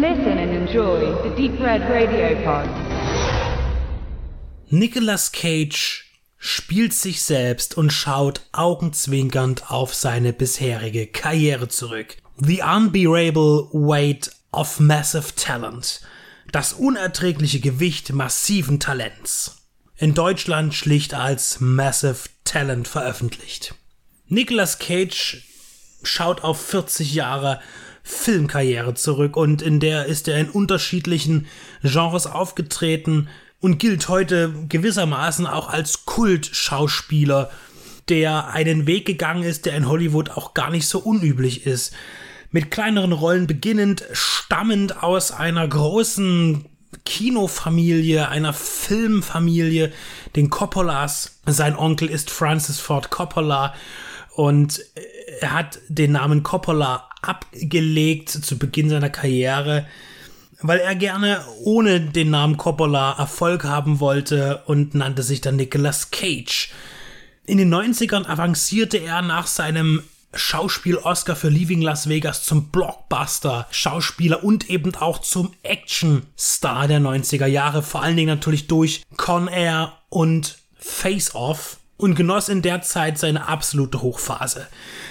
Listen and enjoy the Deep Red Radio Pod. Nicolas Cage spielt sich selbst und schaut augenzwinkernd auf seine bisherige Karriere zurück. The unbearable weight of massive talent. Das unerträgliche Gewicht massiven Talents. In Deutschland schlicht als Massive Talent veröffentlicht. Nicolas Cage schaut auf 40 Jahre Filmkarriere zurück und in der ist er in unterschiedlichen Genres aufgetreten und gilt heute gewissermaßen auch als Kultschauspieler, der einen Weg gegangen ist, der in Hollywood auch gar nicht so unüblich ist. Mit kleineren Rollen beginnend, stammend aus einer großen Kinofamilie, einer Filmfamilie, den Coppolas. Sein Onkel ist Francis Ford Coppola und er hat den Namen Coppola abgelegt zu Beginn seiner Karriere, weil er gerne ohne den Namen Coppola Erfolg haben wollte und nannte sich dann Nicolas Cage. In den 90ern avancierte er nach seinem Schauspiel-Oscar für Leaving Las Vegas zum Blockbuster-Schauspieler und eben auch zum Action-Star der 90er Jahre, vor allen Dingen natürlich durch Con Air und Face Off und genoss in der Zeit seine absolute Hochphase.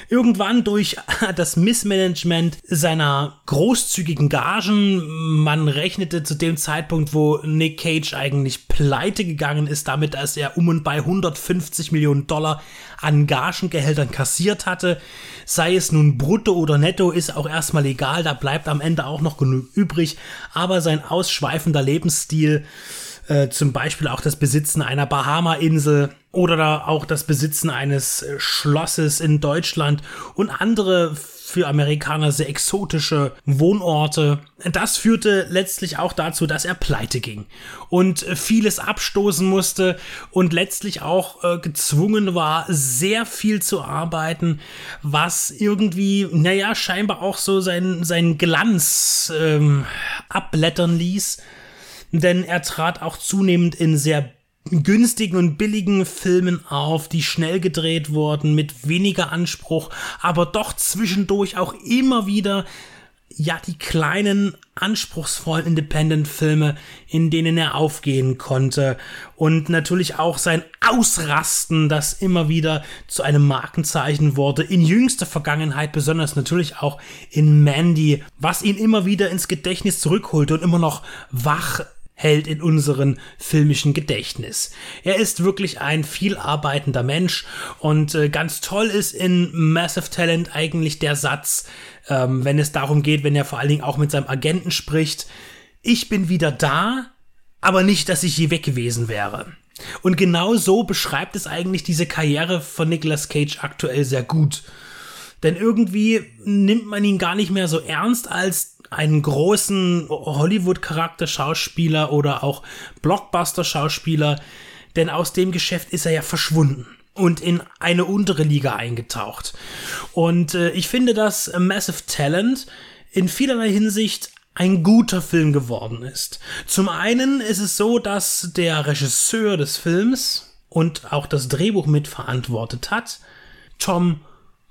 Irgendwann durch das Missmanagement seiner großzügigen Gagen, man rechnete zu dem Zeitpunkt, wo Nick Cage eigentlich pleite gegangen ist, damit, dass er um und bei 150 Millionen Dollar an Gagengehältern kassiert hatte, sei es nun brutto oder netto, ist auch erstmal egal, da bleibt am Ende auch noch genug übrig, aber sein ausschweifender Lebensstil äh, zum Beispiel auch das Besitzen einer Bahama-Insel oder auch das Besitzen eines äh, Schlosses in Deutschland und andere für Amerikaner sehr exotische Wohnorte. Das führte letztlich auch dazu, dass er pleite ging und vieles abstoßen musste und letztlich auch äh, gezwungen war, sehr viel zu arbeiten, was irgendwie, naja, scheinbar auch so sein, sein Glanz ähm, abblättern ließ denn er trat auch zunehmend in sehr günstigen und billigen Filmen auf, die schnell gedreht wurden, mit weniger Anspruch, aber doch zwischendurch auch immer wieder ja die kleinen anspruchsvollen Independent-Filme, in denen er aufgehen konnte. Und natürlich auch sein Ausrasten, das immer wieder zu einem Markenzeichen wurde, in jüngster Vergangenheit besonders natürlich auch in Mandy, was ihn immer wieder ins Gedächtnis zurückholte und immer noch wach hält in unserem filmischen Gedächtnis. Er ist wirklich ein viel Mensch und äh, ganz toll ist in Massive Talent eigentlich der Satz, ähm, wenn es darum geht, wenn er vor allen Dingen auch mit seinem Agenten spricht, ich bin wieder da, aber nicht, dass ich je weg gewesen wäre. Und genau so beschreibt es eigentlich diese Karriere von Nicolas Cage aktuell sehr gut. Denn irgendwie nimmt man ihn gar nicht mehr so ernst als einen großen Hollywood-Charakter-Schauspieler oder auch Blockbuster-Schauspieler, denn aus dem Geschäft ist er ja verschwunden und in eine untere Liga eingetaucht. Und äh, ich finde, dass Massive Talent in vielerlei Hinsicht ein guter Film geworden ist. Zum einen ist es so, dass der Regisseur des Films und auch das Drehbuch mitverantwortet hat, Tom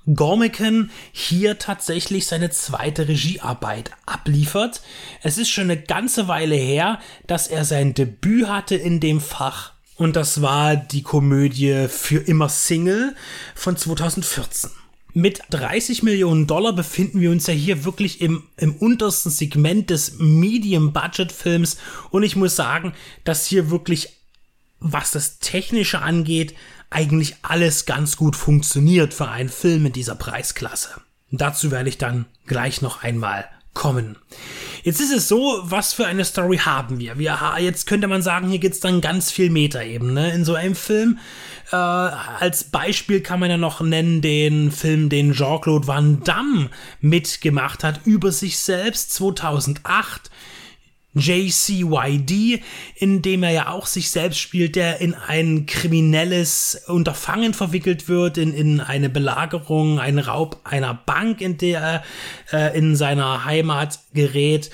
Gormican hier tatsächlich seine zweite Regiearbeit abliefert. Es ist schon eine ganze Weile her, dass er sein Debüt hatte in dem Fach. Und das war die Komödie Für immer Single von 2014. Mit 30 Millionen Dollar befinden wir uns ja hier wirklich im, im untersten Segment des Medium-Budget-Films. Und ich muss sagen, dass hier wirklich, was das Technische angeht, eigentlich alles ganz gut funktioniert für einen Film in dieser Preisklasse. Dazu werde ich dann gleich noch einmal kommen. Jetzt ist es so, was für eine Story haben wir? wir jetzt könnte man sagen, hier gibt es dann ganz viel Metaebene in so einem Film. Äh, als Beispiel kann man ja noch nennen den Film, den Jean-Claude Van Damme mitgemacht hat über sich selbst 2008 JCYD, in dem er ja auch sich selbst spielt, der in ein kriminelles Unterfangen verwickelt wird, in, in eine Belagerung, einen Raub einer Bank, in der er äh, in seiner Heimat gerät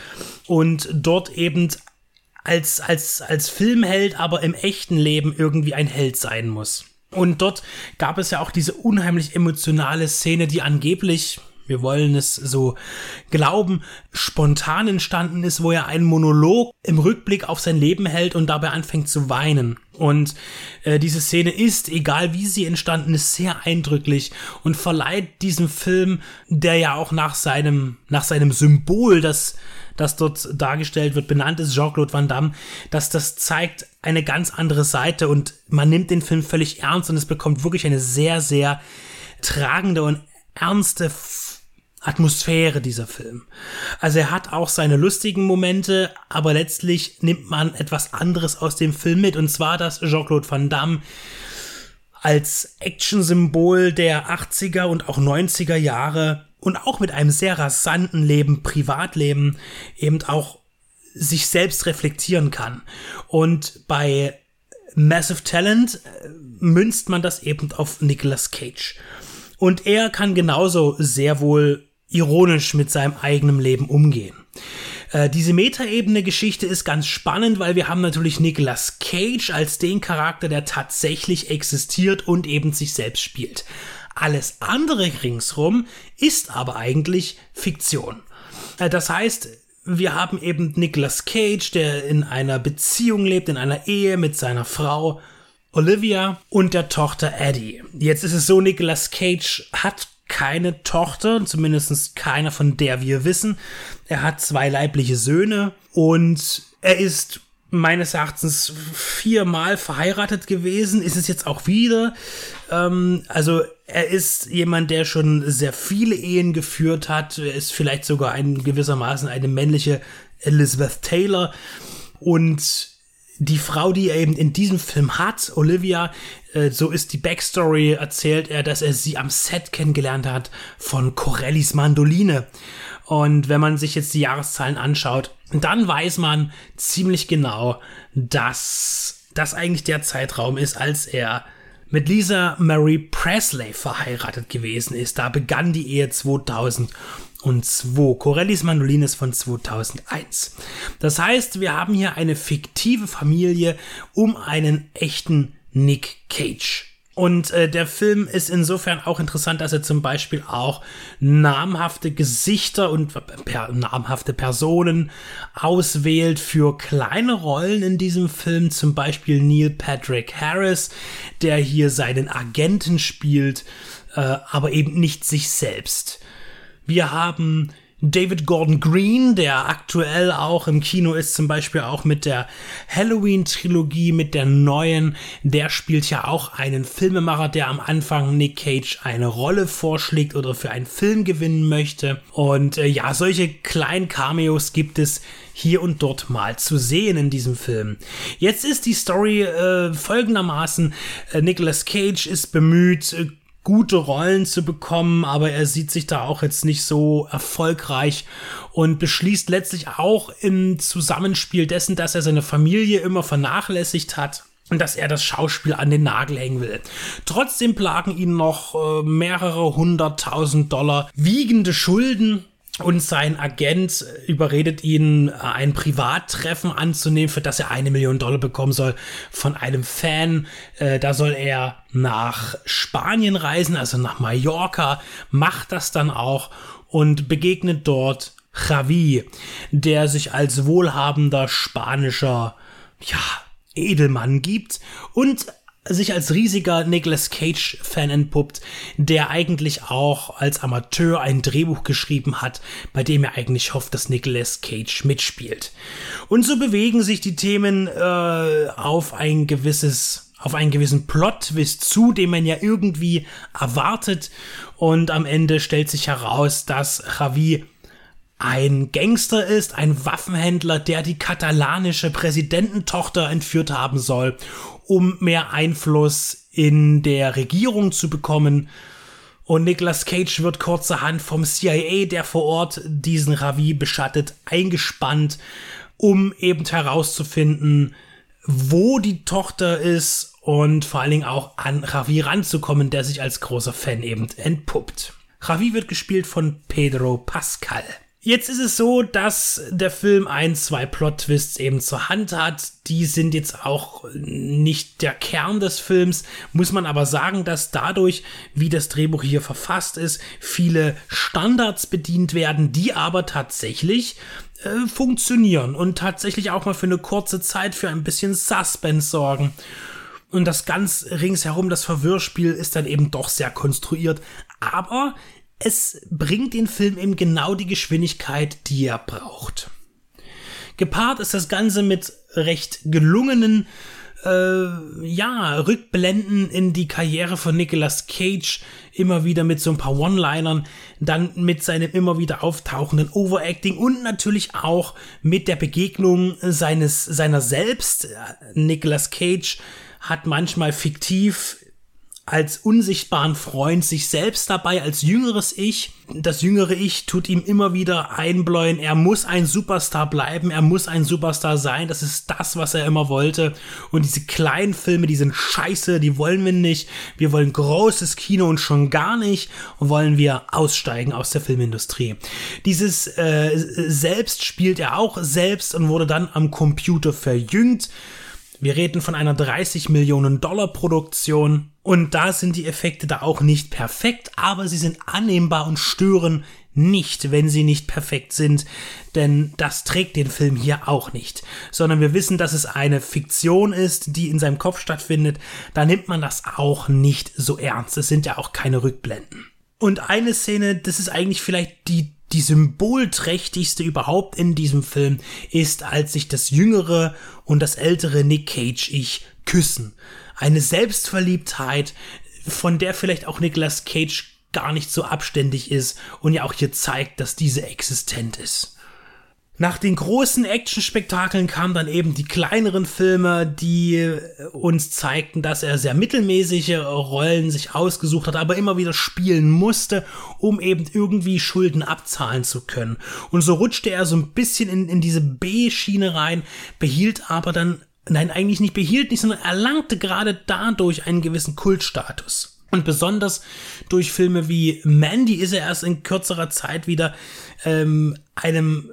und dort eben als, als, als Filmheld, aber im echten Leben irgendwie ein Held sein muss. Und dort gab es ja auch diese unheimlich emotionale Szene, die angeblich wir wollen es so glauben, spontan entstanden ist, wo er einen Monolog im Rückblick auf sein Leben hält und dabei anfängt zu weinen. Und äh, diese Szene ist, egal wie sie entstanden ist, sehr eindrücklich und verleiht diesem Film, der ja auch nach seinem, nach seinem Symbol, das, das dort dargestellt wird, benannt ist, Jean-Claude Van Damme, dass das zeigt eine ganz andere Seite und man nimmt den Film völlig ernst und es bekommt wirklich eine sehr, sehr tragende und ernste Atmosphäre dieser Film. Also er hat auch seine lustigen Momente, aber letztlich nimmt man etwas anderes aus dem Film mit und zwar, dass Jean-Claude Van Damme als Actionsymbol der 80er und auch 90er Jahre und auch mit einem sehr rasanten Leben, Privatleben eben auch sich selbst reflektieren kann. Und bei Massive Talent äh, münzt man das eben auf Nicolas Cage. Und er kann genauso sehr wohl ironisch mit seinem eigenen Leben umgehen. Äh, diese Metaebene-Geschichte ist ganz spannend, weil wir haben natürlich Nicolas Cage als den Charakter, der tatsächlich existiert und eben sich selbst spielt. Alles andere ringsrum ist aber eigentlich Fiktion. Äh, das heißt, wir haben eben Nicolas Cage, der in einer Beziehung lebt, in einer Ehe mit seiner Frau Olivia und der Tochter Eddie. Jetzt ist es so, Nicolas Cage hat keine Tochter, zumindest keine von der wir wissen. Er hat zwei leibliche Söhne und er ist meines Erachtens viermal verheiratet gewesen, ist es jetzt auch wieder. Ähm, also er ist jemand, der schon sehr viele Ehen geführt hat. Er ist vielleicht sogar ein gewissermaßen eine männliche Elizabeth Taylor. Und die Frau, die er eben in diesem Film hat, Olivia, äh, so ist die Backstory, erzählt er, dass er sie am Set kennengelernt hat von Corellis Mandoline. Und wenn man sich jetzt die Jahreszahlen anschaut, dann weiß man ziemlich genau, dass das eigentlich der Zeitraum ist, als er mit Lisa Mary Presley verheiratet gewesen ist. Da begann die Ehe 2002. Corellis Mandolin ist von 2001. Das heißt, wir haben hier eine fiktive Familie um einen echten Nick Cage. Und äh, der Film ist insofern auch interessant, dass er zum Beispiel auch namhafte Gesichter und per, namhafte Personen auswählt für kleine Rollen in diesem Film. Zum Beispiel Neil Patrick Harris, der hier seinen Agenten spielt, äh, aber eben nicht sich selbst. Wir haben David Gordon Green, der aktuell auch im Kino ist, zum Beispiel auch mit der Halloween-Trilogie, mit der neuen, der spielt ja auch einen Filmemacher, der am Anfang Nick Cage eine Rolle vorschlägt oder für einen Film gewinnen möchte. Und äh, ja, solche kleinen Cameos gibt es hier und dort mal zu sehen in diesem Film. Jetzt ist die Story äh, folgendermaßen, äh, Nicolas Cage ist bemüht, äh, gute Rollen zu bekommen, aber er sieht sich da auch jetzt nicht so erfolgreich und beschließt letztlich auch im Zusammenspiel dessen, dass er seine Familie immer vernachlässigt hat und dass er das Schauspiel an den Nagel hängen will. Trotzdem plagen ihn noch äh, mehrere hunderttausend Dollar wiegende Schulden und sein Agent überredet ihn, ein Privattreffen anzunehmen, für das er eine Million Dollar bekommen soll von einem Fan. Äh, da soll er nach Spanien reisen, also nach Mallorca, macht das dann auch und begegnet dort Javi, der sich als wohlhabender spanischer, ja, Edelmann gibt und sich als riesiger Nicolas Cage-Fan entpuppt, der eigentlich auch als Amateur ein Drehbuch geschrieben hat, bei dem er eigentlich hofft, dass Nicolas Cage mitspielt. Und so bewegen sich die Themen äh, auf ein gewisses auf einen gewissen Plot-Twist zu, den man ja irgendwie erwartet. Und am Ende stellt sich heraus, dass Javi ein Gangster ist, ein Waffenhändler, der die katalanische Präsidententochter entführt haben soll um mehr Einfluss in der Regierung zu bekommen. Und Nicolas Cage wird kurzerhand vom CIA, der vor Ort diesen Ravi beschattet, eingespannt, um eben herauszufinden, wo die Tochter ist und vor allen Dingen auch an Ravi ranzukommen, der sich als großer Fan eben entpuppt. Ravi wird gespielt von Pedro Pascal. Jetzt ist es so, dass der Film ein, zwei Plot-Twists eben zur Hand hat. Die sind jetzt auch nicht der Kern des Films, muss man aber sagen, dass dadurch, wie das Drehbuch hier verfasst ist, viele Standards bedient werden, die aber tatsächlich äh, funktionieren und tatsächlich auch mal für eine kurze Zeit für ein bisschen Suspense sorgen. Und das ganz ringsherum, das Verwirrspiel ist dann eben doch sehr konstruiert. Aber es bringt den Film eben genau die Geschwindigkeit, die er braucht. Gepaart ist das Ganze mit recht gelungenen äh, ja, Rückblenden in die Karriere von Nicolas Cage, immer wieder mit so ein paar One-Linern, dann mit seinem immer wieder auftauchenden Overacting und natürlich auch mit der Begegnung seines, seiner selbst. Nicolas Cage hat manchmal fiktiv als unsichtbaren Freund sich selbst dabei als jüngeres Ich. Das jüngere Ich tut ihm immer wieder einbläuen, er muss ein Superstar bleiben, er muss ein Superstar sein, das ist das, was er immer wollte. Und diese kleinen Filme, die sind scheiße, die wollen wir nicht. Wir wollen großes Kino und schon gar nicht wollen wir aussteigen aus der Filmindustrie. Dieses äh, Selbst spielt er auch selbst und wurde dann am Computer verjüngt. Wir reden von einer 30 Millionen Dollar Produktion und da sind die Effekte da auch nicht perfekt, aber sie sind annehmbar und stören nicht, wenn sie nicht perfekt sind, denn das trägt den Film hier auch nicht, sondern wir wissen, dass es eine Fiktion ist, die in seinem Kopf stattfindet, da nimmt man das auch nicht so ernst, es sind ja auch keine Rückblenden. Und eine Szene, das ist eigentlich vielleicht die die symbolträchtigste überhaupt in diesem Film ist, als sich das jüngere und das ältere Nick Cage ich küssen eine Selbstverliebtheit, von der vielleicht auch Nicolas Cage gar nicht so abständig ist und ja auch hier zeigt, dass diese existent ist. Nach den großen Actionspektakeln kamen dann eben die kleineren Filme, die uns zeigten, dass er sehr mittelmäßige Rollen sich ausgesucht hat, aber immer wieder spielen musste, um eben irgendwie Schulden abzahlen zu können. Und so rutschte er so ein bisschen in, in diese B-Schiene rein, behielt aber dann nein, eigentlich nicht behielt nicht, sondern erlangte gerade dadurch einen gewissen Kultstatus. Und besonders durch Filme wie Mandy ist er erst in kürzerer Zeit wieder ähm, einem,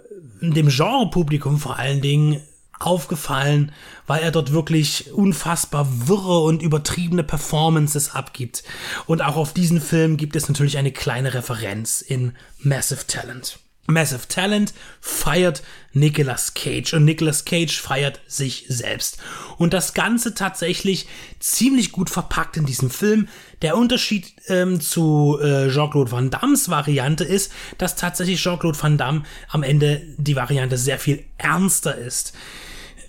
dem Genrepublikum vor allen Dingen aufgefallen, weil er dort wirklich unfassbar wirre und übertriebene Performances abgibt. Und auch auf diesen Film gibt es natürlich eine kleine Referenz in Massive Talent. Massive Talent feiert Nicolas Cage und Nicolas Cage feiert sich selbst. Und das Ganze tatsächlich ziemlich gut verpackt in diesem Film. Der Unterschied ähm, zu äh, Jean-Claude Van Dammes Variante ist, dass tatsächlich Jean-Claude Van Damme am Ende die Variante sehr viel ernster ist.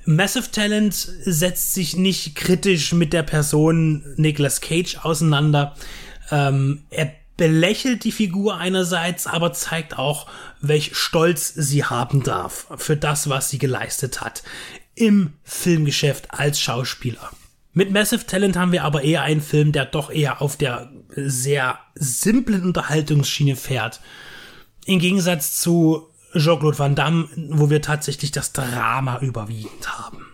Massive Talent setzt sich nicht kritisch mit der Person Nicolas Cage auseinander. Ähm, er belächelt die Figur einerseits, aber zeigt auch, welch Stolz sie haben darf für das, was sie geleistet hat im Filmgeschäft als Schauspieler. Mit Massive Talent haben wir aber eher einen Film, der doch eher auf der sehr simplen Unterhaltungsschiene fährt. Im Gegensatz zu Jean-Claude Van Damme, wo wir tatsächlich das Drama überwiegend haben.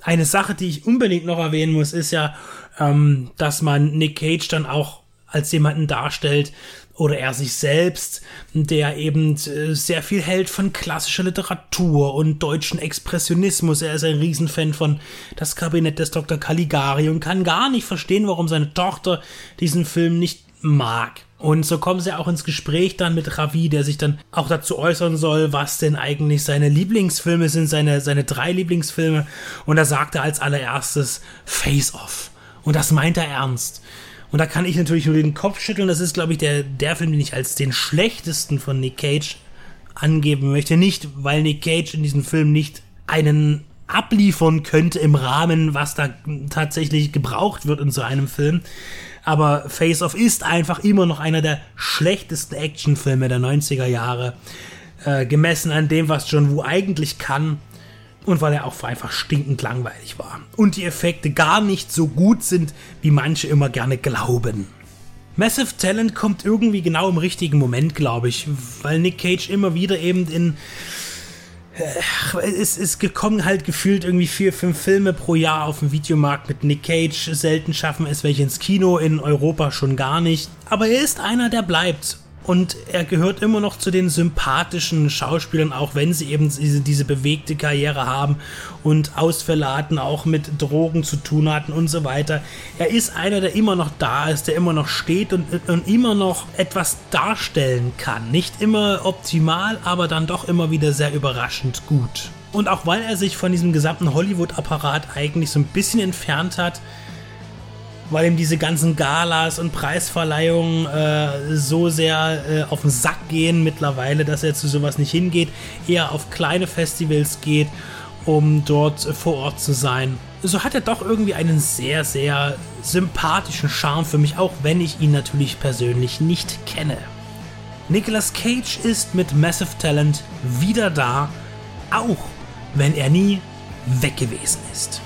Eine Sache, die ich unbedingt noch erwähnen muss, ist ja, ähm, dass man Nick Cage dann auch als jemanden darstellt oder er sich selbst, der eben äh, sehr viel hält von klassischer Literatur und deutschen Expressionismus. Er ist ein Riesenfan von Das Kabinett des Dr. Caligari und kann gar nicht verstehen, warum seine Tochter diesen Film nicht mag. Und so kommen sie auch ins Gespräch dann mit Ravi, der sich dann auch dazu äußern soll, was denn eigentlich seine Lieblingsfilme sind, seine, seine drei Lieblingsfilme. Und da sagt er als allererstes Face Off. Und das meint er ernst. Und da kann ich natürlich nur den Kopf schütteln. Das ist, glaube ich, der, der Film, den ich als den schlechtesten von Nick Cage angeben möchte. Nicht, weil Nick Cage in diesem Film nicht einen abliefern könnte im Rahmen, was da tatsächlich gebraucht wird in so einem Film. Aber Face Off ist einfach immer noch einer der schlechtesten Actionfilme der 90er Jahre. Äh, gemessen an dem, was John Woo eigentlich kann und weil er auch einfach stinkend langweilig war. Und die Effekte gar nicht so gut sind, wie manche immer gerne glauben. Massive Talent kommt irgendwie genau im richtigen Moment, glaube ich, weil Nick Cage immer wieder eben in es ist gekommen halt gefühlt irgendwie vier, fünf Filme pro Jahr auf dem Videomarkt mit Nick Cage. Selten schaffen es welche ins Kino, in Europa schon gar nicht. Aber er ist einer, der bleibt. Und er gehört immer noch zu den sympathischen Schauspielern, auch wenn sie eben diese, diese bewegte Karriere haben und Ausfälle hatten, auch mit Drogen zu tun hatten und so weiter. Er ist einer, der immer noch da ist, der immer noch steht und, und immer noch etwas darstellen kann. Nicht immer optimal, aber dann doch immer wieder sehr überraschend gut. Und auch weil er sich von diesem gesamten Hollywood-Apparat eigentlich so ein bisschen entfernt hat, weil ihm diese ganzen Galas und Preisverleihungen äh, so sehr äh, auf den Sack gehen mittlerweile, dass er zu sowas nicht hingeht, eher auf kleine Festivals geht, um dort vor Ort zu sein. So hat er doch irgendwie einen sehr, sehr sympathischen Charme für mich, auch wenn ich ihn natürlich persönlich nicht kenne. Nicolas Cage ist mit Massive Talent wieder da, auch wenn er nie weg gewesen ist.